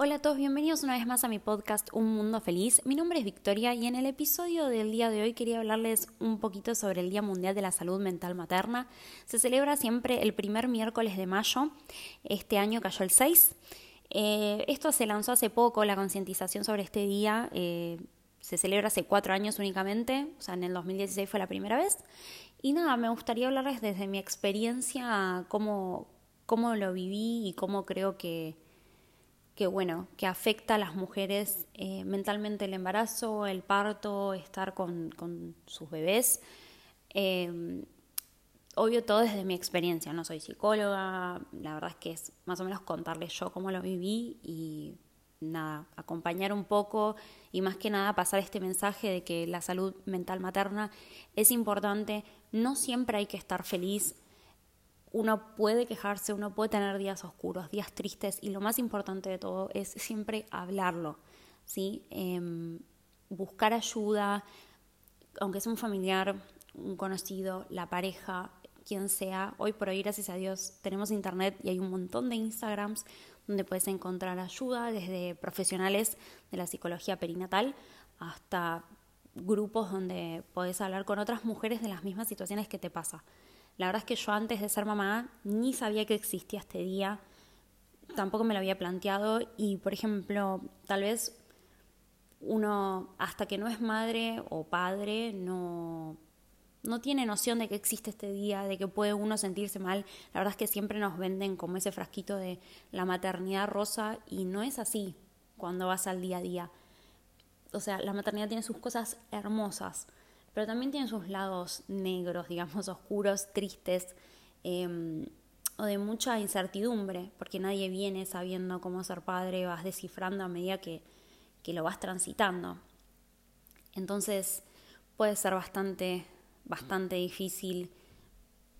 Hola a todos, bienvenidos una vez más a mi podcast Un Mundo Feliz. Mi nombre es Victoria y en el episodio del día de hoy quería hablarles un poquito sobre el Día Mundial de la Salud Mental Materna. Se celebra siempre el primer miércoles de mayo. Este año cayó el 6. Eh, esto se lanzó hace poco, la concientización sobre este día. Eh, se celebra hace cuatro años únicamente, o sea, en el 2016 fue la primera vez. Y nada, me gustaría hablarles desde mi experiencia, cómo, cómo lo viví y cómo creo que que bueno, que afecta a las mujeres eh, mentalmente el embarazo, el parto, estar con, sus bebés. Em, obvio todo desde mi experiencia, no soy psicóloga, la verdad es que es más o menos contarles yo cómo lo viví y nada, acompañar un poco y más que nada pasar este mensaje de que la salud mental materna es importante, no siempre hay que estar feliz, uno puede quejarse, uno puede tener días oscuros, días tristes y lo más importante de todo es siempre hablarlo, ¿sí? Em, buscar ayuda, aunque sea un familiar, un conocido, la pareja, quien sea. Hoy por hoy, gracias a Dios, tenemos internet y hay un montón de Instagrams donde puedes encontrar ayuda, desde profesionales de la psicología perinatal hasta grupos donde puedes hablar con otras mujeres de las mismas situaciones que te pasa. La verdad es que yo antes de ser mamá ni sabía que existía este día, tampoco me lo había planteado y, por ejemplo, tal vez uno hasta que no es madre o padre no, no tiene noción de que existe este día, de que puede uno sentirse mal. La verdad es que siempre nos venden como ese frasquito de la maternidad rosa y no es así cuando vas al día a día. O sea, la maternidad tiene sus cosas hermosas pero también tiene sus lados negros, digamos, oscuros, tristes, em, o de mucha incertidumbre, porque nadie viene sabiendo cómo ser padre, vas descifrando a medida que, lo vas transitando. Entonces puede ser bastante, bastante difícil,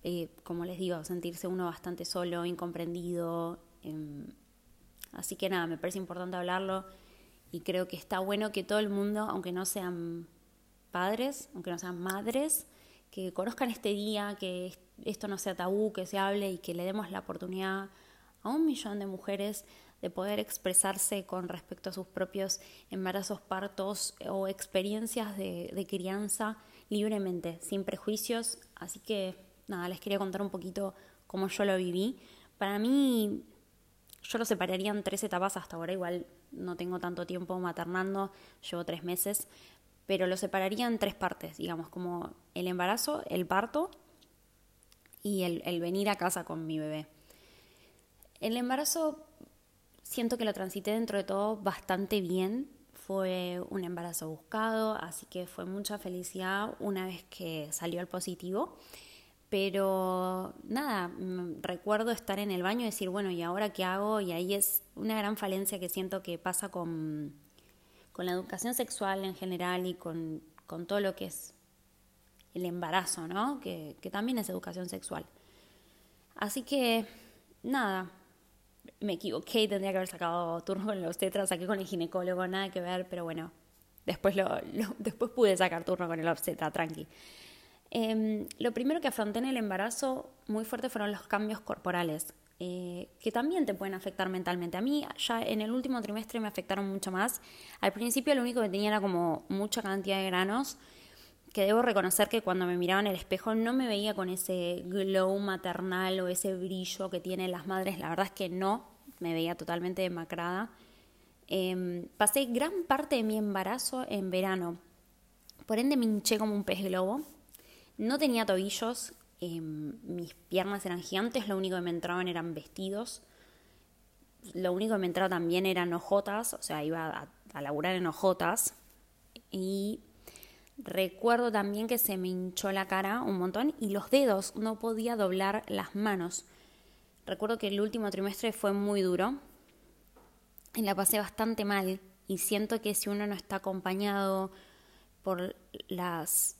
eh, como les digo, sentirse uno bastante solo, incomprendido. Em, así que nada, me parece importante hablarlo y creo que está bueno que todo el mundo, aunque no sean padres, aunque no sean madres, que conozcan este día, que esto no sea tabú, que se hable y que le demos la oportunidad a un millón de mujeres de poder expresarse con respecto a sus propios embarazos, partos o experiencias de, crianza libremente, sin prejuicios. Así que nada, les quería contar un poquito cómo yo lo viví. Para mí, yo lo separaría en tres etapas hasta ahora, igual no tengo tanto tiempo maternando, llevo tres meses, pero lo separaría en tres partes, digamos, como el embarazo, el parto y el, venir a casa con mi bebé. El embarazo siento que lo transité dentro de todo bastante bien. Fue un embarazo buscado, así que fue mucha felicidad una vez que salió el positivo. Pero nada, recuerdo estar en el baño y decir, bueno, ¿y ahora qué hago? Y ahí es una gran falencia que siento que pasa con, con la educación sexual en general y con, todo lo que es el embarazo, ¿no? Que, también es educación sexual. Así que, nada, me equivoqué, tendría que haber sacado turno con los tetras, saqué con el ginecólogo, nada que ver, pero bueno, después, lo, después pude sacar turno con el obstetra, tranqui. Em, lo primero que afronté en el embarazo muy fuerte fueron los cambios corporales. Eh, que también te pueden afectar mentalmente. A mí ya en el último trimestre me afectaron mucho más. Al principio lo único que tenía era como mucha cantidad de granos, que debo reconocer que cuando me miraba en el espejo no me veía con ese glow maternal o ese brillo que tienen las madres. La verdad es que no, me veía totalmente demacrada. Em, pasé gran parte de mi embarazo en verano. Por ende me hinché como un pez globo. No tenía tobillos, Em, mis piernas eran gigantes, lo único que me entraban eran vestidos. Lo único que me entraba también eran hojotas, o sea, iba a, a laburar en hojotas. Y recuerdo también que se me hinchó la cara un montón y los dedos, no podía doblar las manos. Recuerdo que el último trimestre fue muy duro y la pasé bastante mal y siento que si uno no está acompañado por las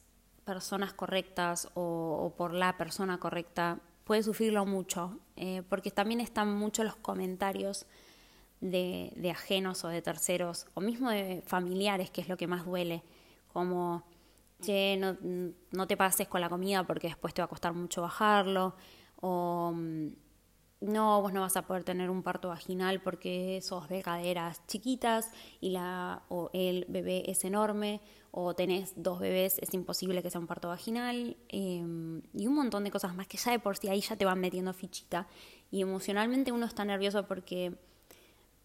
personas correctas o, por la persona correcta, puede sufrirlo mucho, eh, porque también están muchos los comentarios de, ajenos o de terceros, o mismo de familiares, que es lo que más duele, como, che, no, no te pases con la comida porque después te va a costar mucho bajarlo, o, no, vos no vas a poder tener un parto vaginal porque sos de caderas chiquitas y la, o el bebé es enorme, o tenés dos bebés, es imposible que sea un parto vaginal, em, y un montón de cosas más que ya de por sí ahí ya te van metiendo fichita. Y emocionalmente uno está nervioso porque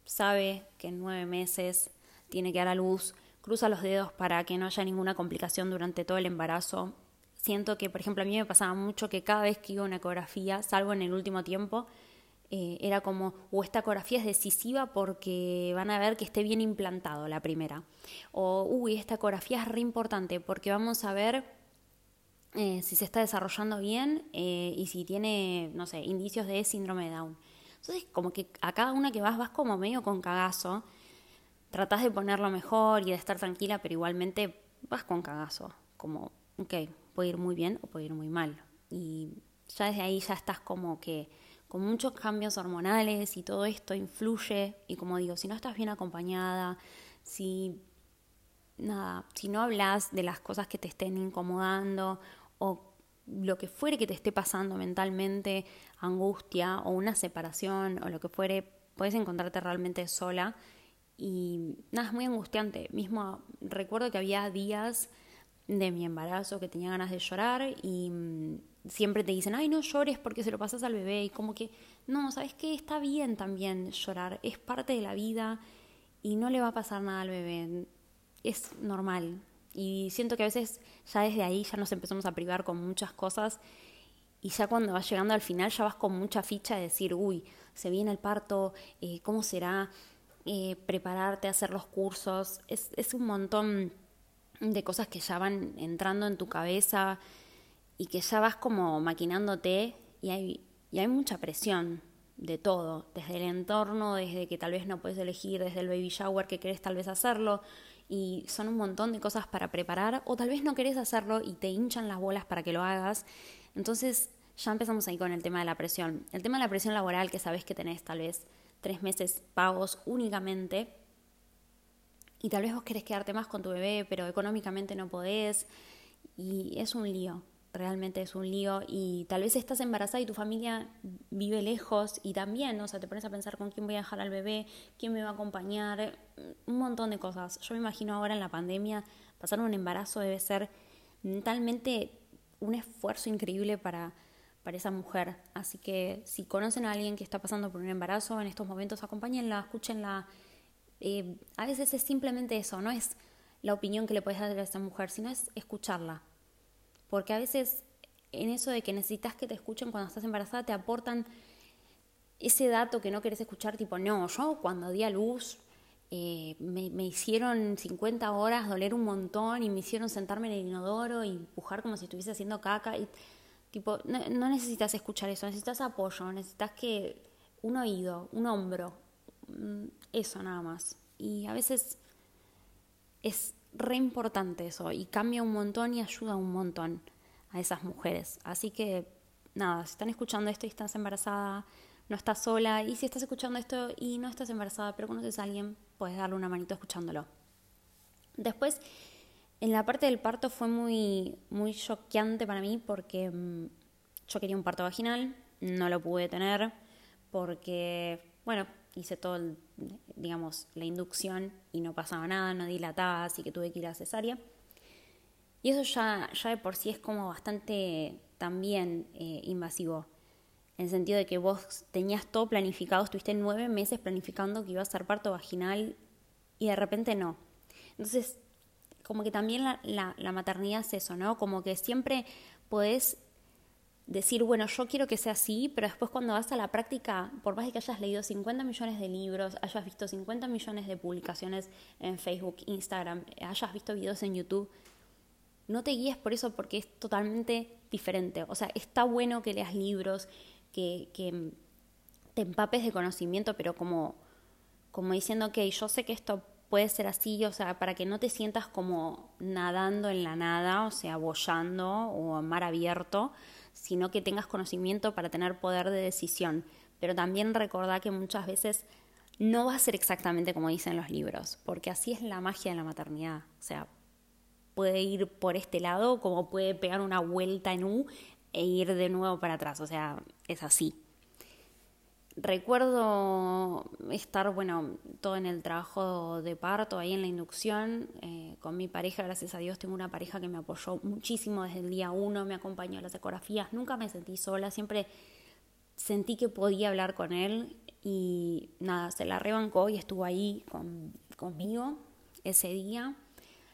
sabe que en nueve meses tiene que dar a luz, cruza los dedos para que no haya ninguna complicación durante todo el embarazo. Siento que, por ejemplo, a mí me pasaba mucho que cada vez que iba a una ecografía, salvo en el último tiempo, eh, era como, o esta ecografía es decisiva porque van a ver que esté bien implantado la primera. O, uy, esta ecografía es re importante porque vamos a ver eh, si se está desarrollando bien eh, y si tiene, no sé, indicios de síndrome de Down. Entonces, como que a cada una que vas vas como medio con cagazo, tratás de ponerlo mejor y de estar tranquila, pero igualmente vas con cagazo, como, ok, puede ir muy bien o puede ir muy mal. Y ya desde ahí ya estás como que con muchos cambios hormonales y todo esto influye, y como digo, si no estás bien acompañada, si nada, si no hablas de las cosas que te estén incomodando o lo que fuere que te esté pasando mentalmente, angustia o una separación o lo que fuere, puedes encontrarte realmente sola y nada, es muy angustiante. Mismo recuerdo que había días de mi embarazo que tenía ganas de llorar y mm, siempre te dicen, ay, no llores porque se lo pasas al bebé y como que, no, sabes que está bien también llorar, es parte de la vida y no le va a pasar nada al bebé, es normal, y siento que a veces ya desde ahí ya nos empezamos a privar con muchas cosas y ya cuando vas llegando al final ya vas con mucha ficha de decir, uy, se viene el parto, eh, ¿cómo será? Eh, prepararte, hacer los cursos, es, es un montón de cosas que ya van entrando en tu cabeza y que ya vas como maquinándote y hay, y hay mucha presión de todo, desde el entorno, desde que tal vez no puedes elegir, desde el baby shower que querés tal vez hacerlo, y son un montón de cosas para preparar o tal vez no querés hacerlo y te hinchan las bolas para que lo hagas. Entonces ya empezamos ahí con el tema de la presión. El tema de la presión laboral que sabes que tenés tal vez tres meses pagos únicamente y tal vez vos querés quedarte más con tu bebé pero económicamente no podés y es un lío realmente es un lío y tal vez estás embarazada y tu familia vive lejos y también, o sea, te pones a pensar con quién voy a dejar al bebé, quién me va a acompañar, un montón de cosas. Yo me imagino ahora en la pandemia pasar un embarazo debe ser mentalmente un esfuerzo increíble para, para esa mujer. Así que si conocen a alguien que está pasando por un embarazo en estos momentos, acompáñenla, escúchenla. Eh, a veces es simplemente eso, no es la opinión que le puedes dar a esa mujer, sino es escucharla, porque a veces en eso de que necesitas que te escuchen cuando estás embarazada te aportan ese dato que no querés escuchar, tipo, no, yo cuando di a luz eh, me, hicieron 50 horas doler un montón y me hicieron sentarme en el inodoro y empujar como si estuviese haciendo caca. Tipo, no, no necesitas escuchar eso, necesitas apoyo, necesitas que un oído, un hombro, eso nada más. Y a veces es re importante eso y cambia un montón y ayuda un montón a esas mujeres. Así que nada, si están escuchando esto y estás embarazada, no estás sola y si estás escuchando esto y no estás embarazada pero conoces a alguien, puedes darle una manito escuchándolo. Después, en la parte del parto fue muy, muy choqueante para mí porque mm, yo quería un parto vaginal, no lo pude tener porque, bueno, hice todo, digamos, la inducción y no pasaba nada, no dilataba, así que tuve que ir a cesárea. Y eso ya, ya de por sí es como bastante también eh, invasivo, en el sentido de que vos tenías todo planificado, estuviste nueve meses planificando que iba a ser parto vaginal y de repente no. Entonces, como que también la, la, la maternidad es eso, ¿no? Como que siempre podés decir, bueno, yo quiero que sea así, pero después cuando vas a la práctica, por más de que hayas leído 50 millones de libros, hayas visto 50 millones de publicaciones en Facebook, Instagram, hayas visto videos en YouTube, no te guíes por eso porque es totalmente diferente. O sea, está bueno que leas libros, que, te empapes de conocimiento, pero como, como diciendo, ok, yo sé que esto puede ser así, o sea, para que no te sientas como nadando en la nada, o sea, bollando o en mar abierto, sino que tengas conocimiento para tener poder de decisión. Pero también recordá que muchas veces no va a ser exactamente como dicen los libros, porque así es la magia de la maternidad. O sea, puede ir por este lado como puede pegar una vuelta en U e ir de nuevo para atrás. O sea, es así. Recuerdo estar, bueno, todo en el trabajo de parto, ahí en la inducción, eh, con mi pareja, gracias a Dios tengo una pareja que me apoyó muchísimo desde el día uno, me acompañó a las ecografías, nunca me sentí sola, siempre sentí que podía hablar con él y nada, se la rebancó y estuvo ahí conmigo ese día.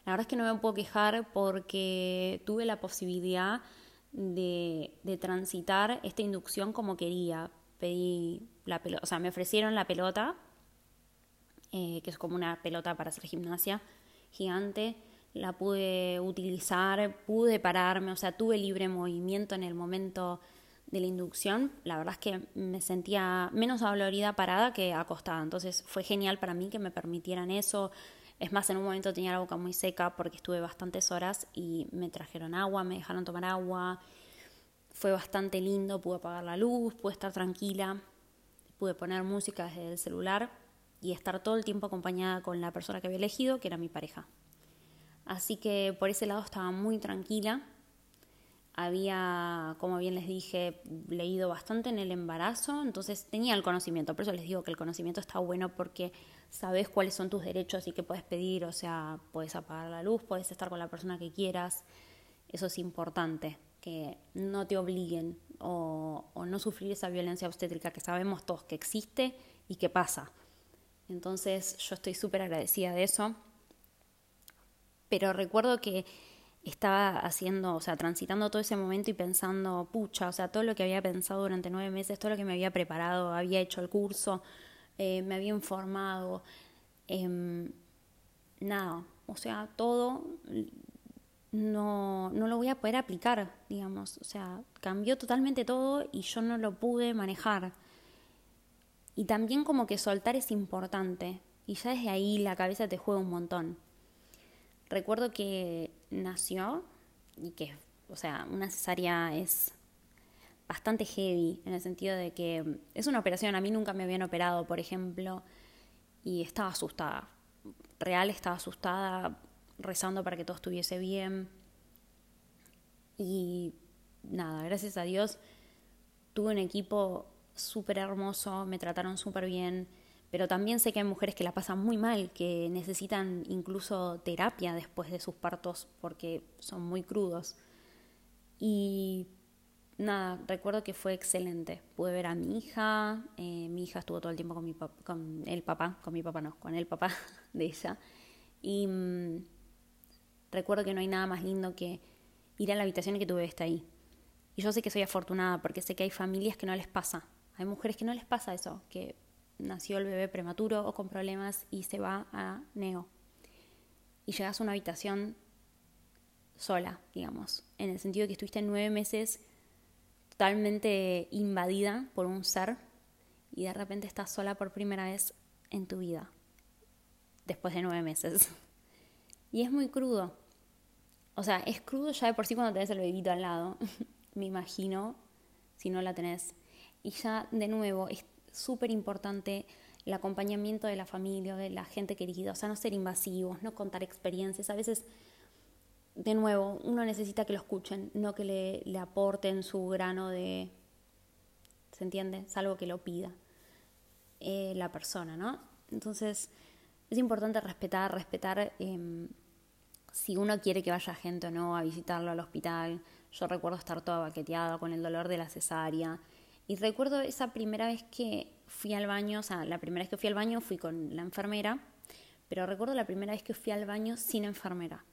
La verdad es que no me puedo quejar porque tuve la posibilidad de, de transitar esta inducción como quería. Pedí la pelota, o sea, me ofrecieron la pelota, eh, que es como una pelota para hacer gimnasia gigante, la pude utilizar, pude pararme, o sea, tuve libre movimiento en el momento de la inducción. La verdad es que me sentía menos dolorida parada que acostada, entonces fue genial para mí que me permitieran eso. Es más, en un momento tenía la boca muy seca porque estuve bastantes horas y me trajeron agua, me dejaron tomar agua. Fue bastante lindo, pude apagar la luz, pude estar tranquila pude poner música desde el celular y estar todo el tiempo acompañada con la persona que había elegido, que era mi pareja. Así que por ese lado estaba muy tranquila. Había, como bien les dije, leído bastante en el embarazo, entonces tenía el conocimiento. Por eso les digo que el conocimiento está bueno porque sabes cuáles son tus derechos y qué puedes pedir. O sea, puedes apagar la luz, puedes estar con la persona que quieras. Eso es importante, que no te obliguen o, no sufrir esa violencia obstétrica que sabemos todos que existe y que pasa. Entonces yo estoy súper agradecida de eso. Pero recuerdo que estaba haciendo, o sea, transitando todo ese momento y pensando, pucha, o sea, todo lo que había pensado durante nueve meses, todo lo que me había preparado, había hecho el curso, eh, me había informado, em, nada, o sea, todo no, no lo voy a poder aplicar, digamos. O sea, cambió totalmente todo y yo no lo pude manejar. Y también como que soltar es importante. Y ya desde ahí la cabeza te juega un montón. Recuerdo que nació y que, o sea, una cesárea es bastante heavy en el sentido de que es una operación, a mí nunca me habían operado, por ejemplo, y estaba asustada. Real estaba asustada rezando para que todo estuviese bien. Y nada, gracias a Dios tuve un equipo súper hermoso, me trataron súper bien, pero también sé que hay mujeres que la pasan muy mal, que necesitan incluso terapia después de sus partos porque son muy crudos. Y nada, recuerdo que fue excelente. Pude ver a mi hija, eh, mi hija estuvo todo el tiempo con, mi con el papá, con mi papá no, con el papá de ella. Y mm, recuerdo que no hay nada más lindo que ir a la habitación y que tu bebé está ahí. Y yo sé que soy afortunada porque sé que hay familias que no les pasa. Hay mujeres que no les pasa eso, que nació el bebé prematuro o con problemas y se va a neo. Y llegas a una habitación sola, digamos, en el sentido de que estuviste nueve meses totalmente invadida por un ser y de repente estás sola por primera vez en tu vida, después de nueve meses. Y es muy crudo, o sea, es crudo ya de por sí cuando tenés el bebito al lado, me imagino, si no la tenés. Y ya, de nuevo, es súper importante el acompañamiento de la familia, de la gente querida, o sea, no ser invasivos, no contar experiencias. A veces, de nuevo, uno necesita que lo escuchen, no que le, aporten su grano de... ¿Se entiende? Salvo que lo pida eh, la persona, ¿no? Entonces, es importante respetar, respetar... Eh, si uno quiere que vaya gente o no a visitarlo al hospital. Yo recuerdo estar toda baqueteada con el dolor de la cesárea. Y recuerdo esa primera vez que fui al baño, o sea, la primera vez que fui al baño fui con la enfermera, pero recuerdo la primera vez que fui al baño sin enfermera.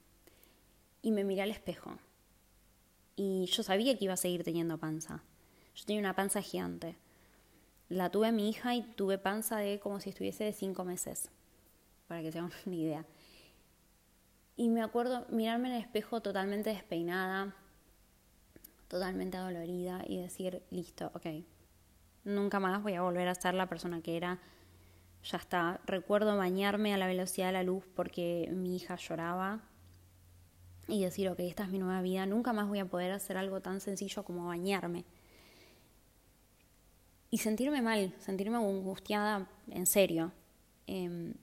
Y me miré al espejo. Y yo sabía que iba a seguir teniendo panza. Yo tenía una panza gigante. La tuve a mi hija y tuve panza de como si estuviese de cinco meses, para que se hagan una idea. Y me acuerdo mirarme en el espejo totalmente despeinada, totalmente dolorida y decir, listo, ok, nunca más voy a volver a ser la persona que era. Ya está. Recuerdo bañarme a la velocidad de la luz porque mi hija lloraba y decir, ok, esta es mi nueva vida, nunca más voy a poder hacer algo tan sencillo como bañarme. Y sentirme mal, sentirme angustiada en serio. Em,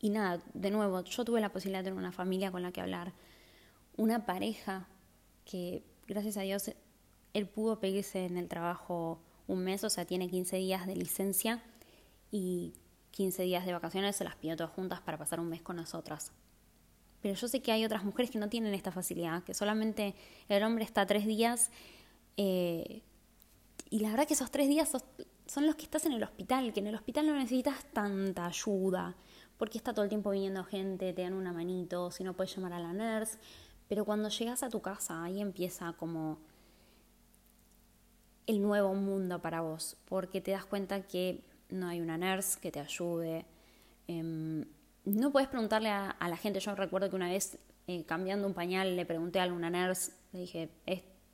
y nada, de nuevo, yo tuve la posibilidad de tener una familia con la que hablar, una pareja que, gracias a Dios, él pudo pedirse en el trabajo un mes, o sea, tiene 15 días de licencia y 15 días de vacaciones se las pidió todas juntas para pasar un mes con nosotras. Pero yo sé que hay otras mujeres que no tienen esta facilidad, que solamente el hombre está tres días eh, y la verdad que esos tres días son los que estás en el hospital, que en el hospital no necesitas tanta ayuda, porque está todo el tiempo viniendo gente, te dan una manito, si no puedes llamar a la nurse, pero cuando llegas a tu casa ahí empieza como el nuevo mundo para vos, porque te das cuenta que no hay una nurse que te ayude. Em, no puedes preguntarle a, la gente. Yo recuerdo que una vez eh, cambiando un pañal le pregunté a alguna nurse, le dije,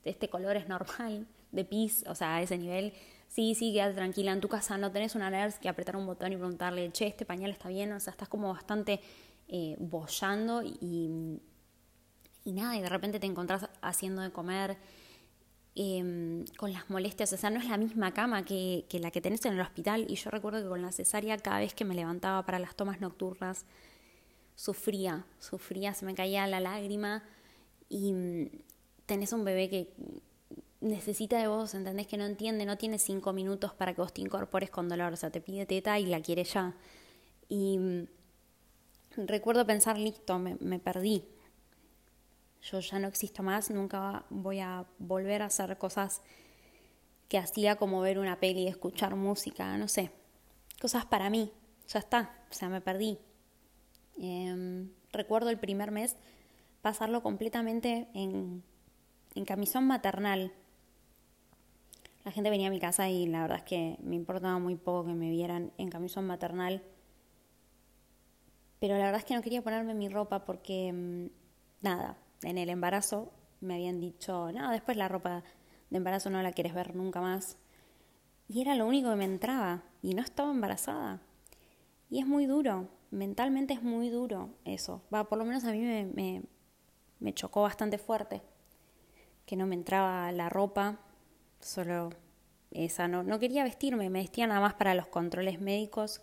¿este color es normal de pis? O sea, a ese nivel. Sí, sí, quédate tranquila. En tu casa no tenés una nurse que apretar un botón y preguntarle, che, este pañal está bien. O sea, estás como bastante eh, bollando y, nada, y de repente te encontrás haciendo de comer Em, con las molestias, o sea, no es la misma cama que, la que tenés en el hospital. Y yo recuerdo que con la cesárea, cada vez que me levantaba para las tomas nocturnas, sufría, sufría, se me caía la lágrima. Y mm, tenés un bebé que necesita de vos, ¿entendés? Que no entiende, no tiene cinco minutos para que vos te incorpores con dolor, o sea, te pide teta y la quiere ya. Y mm, recuerdo pensar, listo, me perdí, yo ya no existo más, nunca voy a volver a hacer cosas que hacía como ver una peli, escuchar música, no sé, cosas para mí, ya está, o sea, me perdí. Em, recuerdo el primer mes pasarlo completamente en, en camisón maternal. La gente venía a mi casa y la verdad es que me importaba muy poco que me vieran en camisón maternal. Pero la verdad es que no quería ponerme mi ropa porque, mm, nada, en el embarazo me habían dicho, no, después la ropa de embarazo no la quieres ver nunca más. Y era lo único que me entraba y no estaba embarazada. Y es muy duro, mentalmente es muy duro eso. Va, por lo menos a mí me, me, chocó bastante fuerte que no me entraba la ropa, solo esa, no, no quería vestirme, me vestía nada más para los controles médicos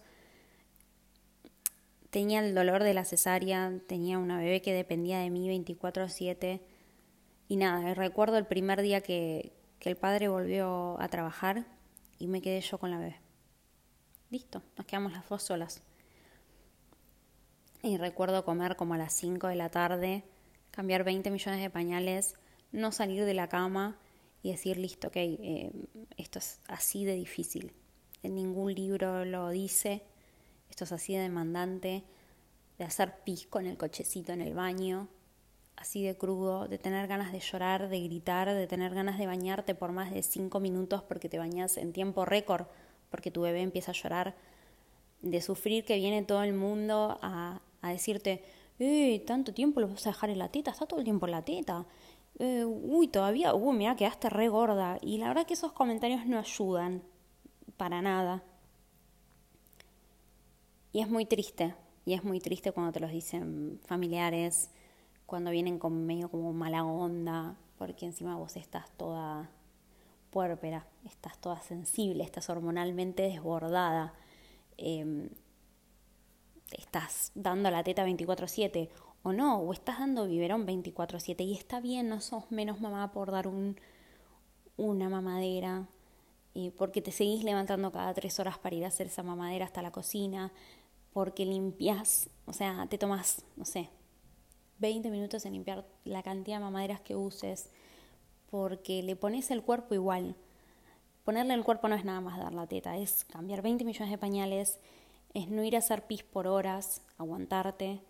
Tenía el dolor de la cesárea, tenía una bebé que dependía de mí 24/7 y nada, recuerdo el primer día que, que el padre volvió a trabajar y me quedé yo con la bebé. Listo, nos quedamos las dos solas. Y recuerdo comer como a las 5 de la tarde, cambiar 20 millones de pañales, no salir de la cama y decir, listo, ok, eh, esto es así de difícil. En ningún libro lo dice, esto es así de demandante, de hacer pis con el cochecito en el baño, así de crudo, de tener ganas de llorar, de gritar, de tener ganas de bañarte por más de cinco minutos porque te bañas en tiempo récord, porque tu bebé empieza a llorar, de sufrir que viene todo el mundo a, a decirte, eh, tanto tiempo lo vas a dejar en la teta, está todo el tiempo en la teta. Eh, uy, todavía, uy, mira, quedaste re gorda. Y la verdad que esos comentarios no ayudan para nada. Y es muy triste, y es muy triste cuando te los dicen familiares, cuando vienen con medio como mala onda, porque encima vos estás toda puérpera, estás toda sensible, estás hormonalmente desbordada, em, estás dando la teta 24/7 o no, o estás dando biberón 24/7 y está bien, no sos menos mamá por dar un, una mamadera, porque te seguís levantando cada tres horas para ir a hacer esa mamadera hasta la cocina, porque limpias, o sea, te tomas, no sé, 20 minutos en limpiar la cantidad de mamaderas que uses, porque le pones el cuerpo igual. Ponerle el cuerpo no es nada más dar la teta, es cambiar 20 millones de pañales, es no ir a hacer pis por horas, aguantarte,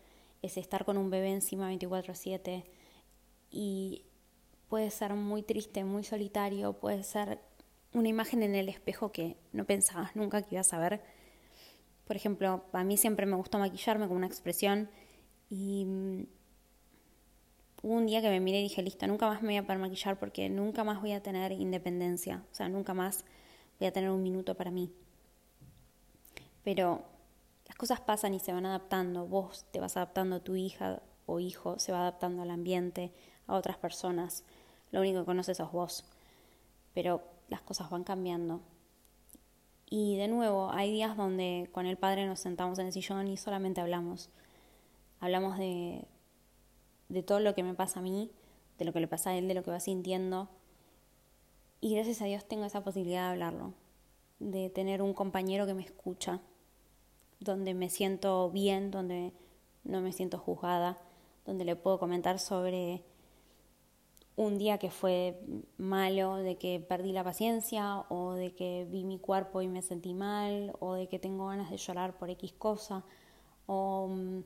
es estar con un bebé encima 24/7 y puede ser muy triste, muy solitario, puede ser una imagen en el espejo que no pensabas nunca que ibas a ver. Por ejemplo, a mí siempre me gustó maquillarme con una expresión y mm, hubo un día que me miré y dije, listo, nunca más me voy a poder maquillar porque nunca más voy a tener independencia, o sea, nunca más voy a tener un minuto para mí. Pero las cosas pasan y se van adaptando, vos te vas adaptando tu hija o hijo, se va adaptando al ambiente, a otras personas, lo único que conoces es vos, pero las cosas van cambiando y de nuevo, hay días donde con el padre nos sentamos en el sillón y solamente hablamos. Hablamos de, de todo lo que me pasa a mí, de lo que le pasa a él, de lo que va sintiendo. Y gracias a Dios tengo esa posibilidad de hablarlo. de tener un compañero que me escucha, donde me siento bien, donde no me siento juzgada, donde le puedo comentar sobre un día que fue malo, de que perdí la paciencia o de que vi mi cuerpo y me sentí mal o de que tengo ganas de llorar por X cosa o mm,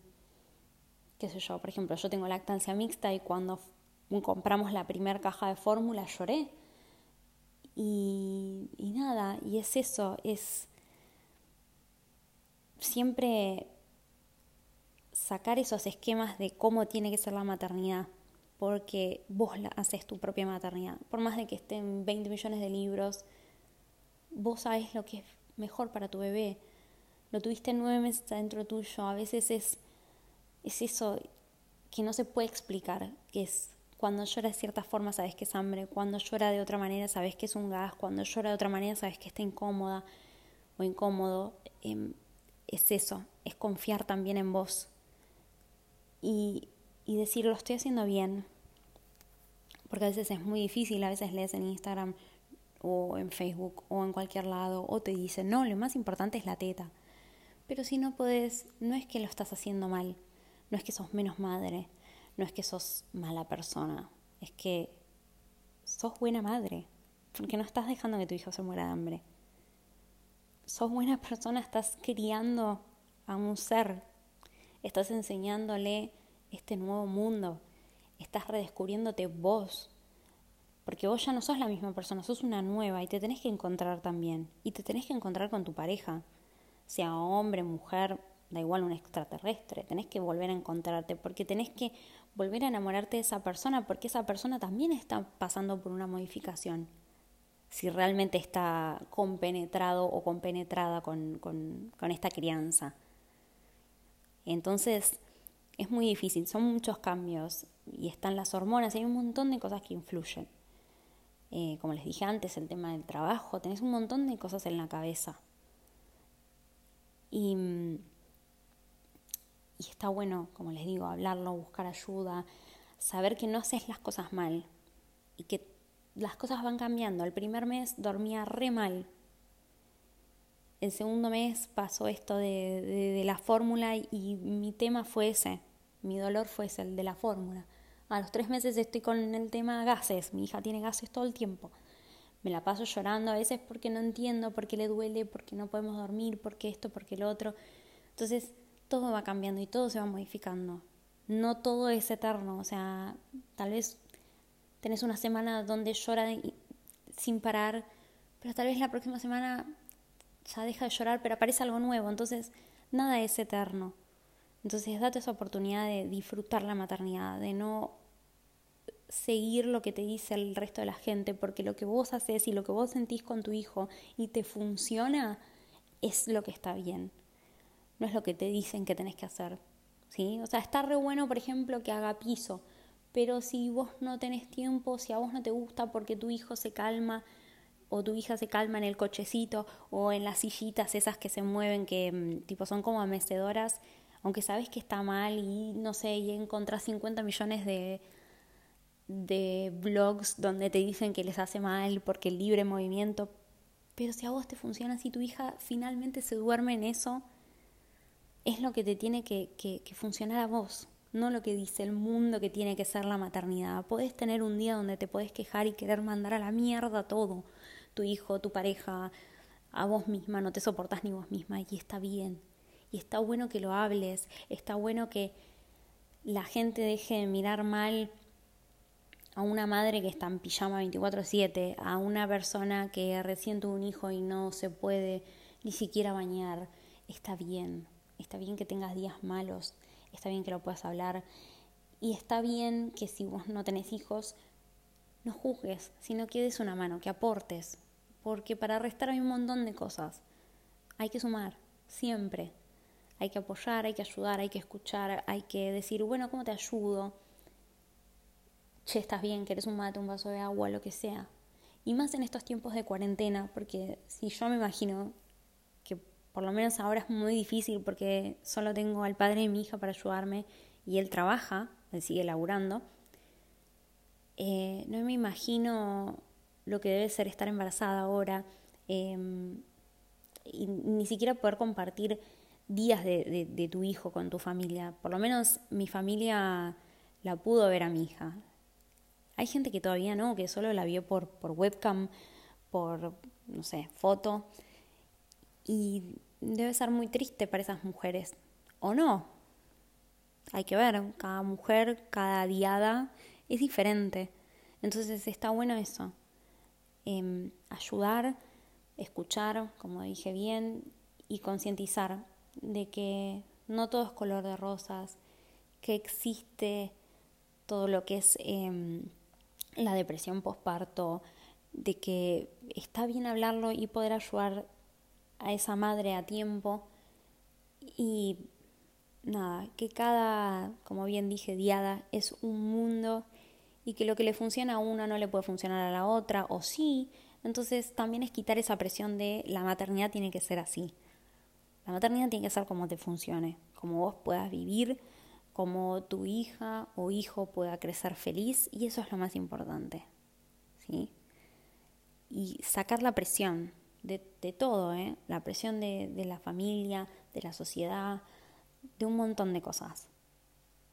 qué sé yo, por ejemplo, yo tengo lactancia mixta y cuando compramos la primera caja de fórmula lloré. Y, y nada, y es eso, es siempre sacar esos esquemas de cómo tiene que ser la maternidad porque vos la haces tu propia maternidad. Por más de que estén 20 millones de libros, vos sabés lo que es mejor para tu bebé. Lo tuviste nueve meses adentro tuyo. A veces es, es eso que no se puede explicar, que es cuando llora de cierta forma sabes que es hambre, cuando llora de otra manera sabes que es un gas, cuando llora de otra manera sabes que está incómoda o incómodo. Em, es eso, es confiar también en vos. Y y decir lo estoy haciendo bien. Porque a veces es muy difícil, a veces lees en Instagram o en Facebook o en cualquier lado o te dicen, no, lo más importante es la teta. Pero si no puedes, no es que lo estás haciendo mal, no es que sos menos madre, no es que sos mala persona, es que sos buena madre, porque no estás dejando que tu hijo se muera de hambre. Sos buena persona, estás criando a un ser, estás enseñándole este nuevo mundo. Estás redescubriéndote vos. Porque vos ya no sos la misma persona, sos una nueva y te tenés que encontrar también. Y te tenés que encontrar con tu pareja. Sea hombre, mujer, da igual un extraterrestre. Tenés que volver a encontrarte porque tenés que volver a enamorarte de esa persona porque esa persona también está pasando por una modificación. Si realmente está compenetrado o compenetrada con, con, esta crianza. Entonces, es muy difícil, son muchos cambios y están las hormonas, hay un montón de cosas que influyen. Eh, como les dije antes, el tema del trabajo, tenés un montón de cosas en la cabeza. Y, y está bueno, como les digo, hablarlo, buscar ayuda, saber que no haces las cosas mal y que las cosas van cambiando. El primer mes dormía re mal. El segundo mes pasó esto de, de la fórmula y mi tema fue ese mi dolor fue el de la fórmula. A los tres meses estoy con el tema gases. Mi hija tiene gases todo el tiempo. Me la paso llorando a veces porque no entiendo, porque le duele, porque no podemos dormir, porque esto, porque lo otro. Entonces, todo va cambiando y todo se va modificando. No todo es eterno. O sea, tal vez tenés una semana donde llora sin parar, pero tal vez la próxima semana ya deja de llorar, pero aparece algo nuevo. Entonces, nada es eterno. Entonces date esa oportunidad de disfrutar la maternidad, de no seguir lo que te dice el resto de la gente, porque lo que vos haces y lo que vos sentís con tu hijo y te funciona es lo que está bien, no es lo que te dicen que tenés que hacer. ¿sí? O sea, está re bueno, por ejemplo, que haga piso, pero si vos no tenés tiempo, si a vos no te gusta porque tu hijo se calma o tu hija se calma en el cochecito o en las sillitas esas que se mueven que mm, tipo son como amecedoras aunque sabes que está mal y no sé, y encontrás 50 millones de, de blogs donde te dicen que les hace mal porque el libre movimiento, pero si a vos te funciona, si tu hija finalmente se duerme en eso, es lo que te tiene que, que, que funcionar a vos, no lo que dice el mundo que tiene que ser la maternidad. Podés tener un día donde te podés quejar y querer mandar a la mierda todo, tu hijo, tu pareja, a vos misma, no te soportás ni vos misma y está bien. Y está bueno que lo hables, está bueno que la gente deje de mirar mal a una madre que está en pijama 24/7, a una persona que recién tuvo un hijo y no se puede ni siquiera bañar. Está bien, está bien que tengas días malos, está bien que lo puedas hablar y está bien que si vos no tenés hijos, no juzgues, sino que des una mano, que aportes, porque para restar hay un montón de cosas. Hay que sumar, siempre. Hay que apoyar, hay que ayudar, hay que escuchar, hay que decir, bueno, ¿cómo te ayudo? Che, estás bien, querés un mate, un vaso de agua, lo que sea. Y más en estos tiempos de cuarentena, porque si yo me imagino por lo menos ahora es muy difícil porque solo tengo al padre de mi hija para ayudarme y él trabaja, él sigue laburando, eh, no me imagino lo que debe ser estar embarazada ahora, em, y ni siquiera poder compartir días de, tu hijo con tu familia. Por lo menos mi familia la pudo ver a mi hija. Hay gente que todavía no, que solo la vio por, por webcam, por, no sé, foto. Y debe ser muy triste para esas mujeres. ¿O no? Hay que ver, cada mujer, cada diada es diferente. Entonces está bueno eso. Em, ayudar, escuchar, como dije bien, y concientizar de que no todo es color de rosas, que existe todo lo que es em, la depresión postparto, de que está bien hablarlo y poder ayudar a esa madre a tiempo y nada, que cada, como bien dije, diada es un mundo y que lo que le funciona a una no le puede funcionar a la otra, o sí. Entonces también es quitar esa presión de la maternidad tiene que ser así. La maternidad tiene que ser como te funcione, como vos puedas vivir, como tu hija o hijo pueda crecer feliz y eso es lo más importante. ¿sí? Y sacar la presión de, todo, ¿eh? la presión de, de la familia, de la sociedad, de un montón de cosas.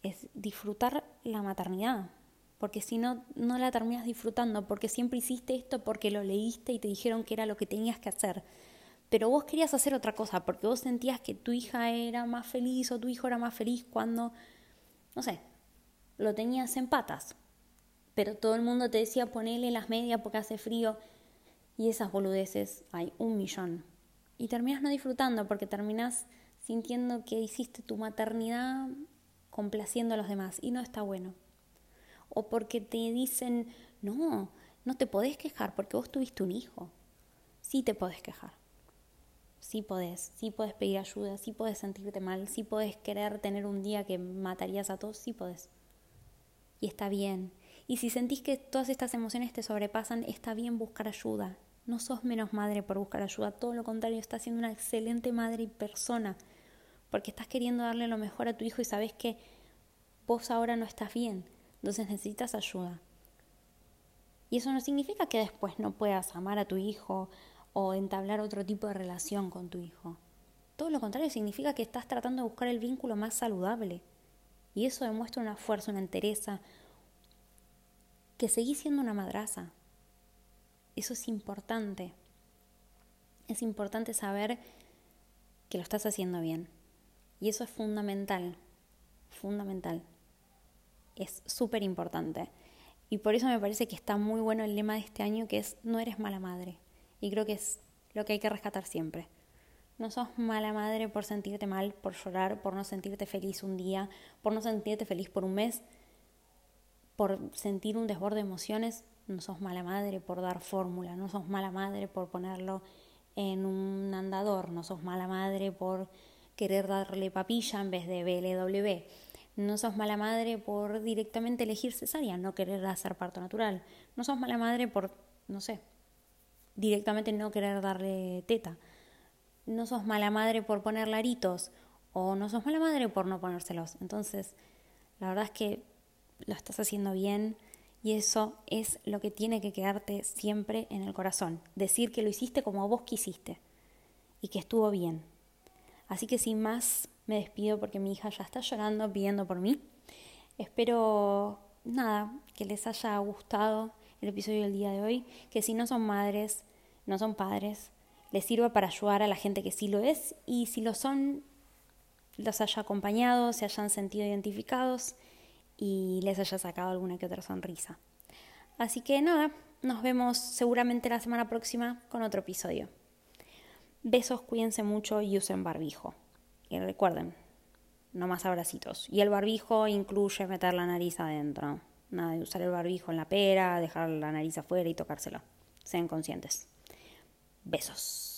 Es disfrutar la maternidad, porque si no, no la terminas disfrutando, porque siempre hiciste esto porque lo leíste y te dijeron que era lo que tenías que hacer. Pero vos querías hacer otra cosa, porque vos sentías que tu hija era más feliz o tu hijo era más feliz cuando, no sé, lo tenías en patas. Pero todo el mundo te decía ponele las medias porque hace frío. Y esas boludeces hay un millón. Y terminas no disfrutando porque terminas sintiendo que hiciste tu maternidad complaciendo a los demás. Y no está bueno o porque te dicen, no, no te podés quejar porque vos tuviste un hijo. Sí te podés quejar. Sí podés, sí podés pedir ayuda, sí podés sentirte mal, sí podés querer tener un día que matarías a todos, sí podés. Y está bien. Y si sentís que todas estas emociones te sobrepasan, está bien buscar ayuda. No sos menos madre por buscar ayuda, todo lo contrario, estás siendo una excelente madre y persona, porque estás queriendo darle lo mejor a tu hijo y sabes que vos ahora no estás bien. Entonces necesitas ayuda. Y eso no significa que después no puedas amar a tu hijo o entablar otro tipo de relación con tu hijo. Todo lo contrario, significa que estás tratando de buscar el vínculo más saludable. Y eso demuestra una fuerza, una entereza, que seguís siendo una madraza. Eso es importante. Es importante saber que lo estás haciendo bien. Y eso es fundamental, fundamental es súper importante. Y por eso me parece que está muy bueno el lema de este año que es no eres mala madre. Y creo que es lo que hay que rescatar siempre. No sos mala madre por sentirte mal, por llorar, por no sentirte feliz un día, por no sentirte feliz por un mes, por sentir un desborde de emociones. No sos mala madre por dar fórmula, no sos mala madre por ponerlo en un andador, no sos mala madre por querer darle papilla en vez de BLW no sos mala madre por directamente elegir cesárea, no querer hacer parto natural. No sos mala madre por, no sé, directamente no querer darle teta. No sos mala madre por poner laritos o no sos mala madre por no ponérselos. Entonces, la verdad es que lo estás haciendo bien y eso es lo que tiene que quedarte siempre en el corazón. Decir que lo hiciste como vos quisiste y que estuvo bien. Así que sin más, me despido porque mi hija ya está llorando pidiendo por mí. Espero, nada, que les haya gustado el episodio del día de hoy, que si no son madres, no son padres, les sirva para ayudar a la gente que sí lo es y si lo son, los haya acompañado, se hayan sentido identificados y les haya sacado alguna que otra sonrisa. Así que nada, nos vemos seguramente la semana próxima con otro episodio. Besos, cuídense mucho y usen barbijo. Y recuerden, no más abracitos. Y el barbijo incluye meter la nariz adentro. Nada de usar el barbijo en la pera, dejar la nariz afuera y tocárselo. Sean conscientes. Besos.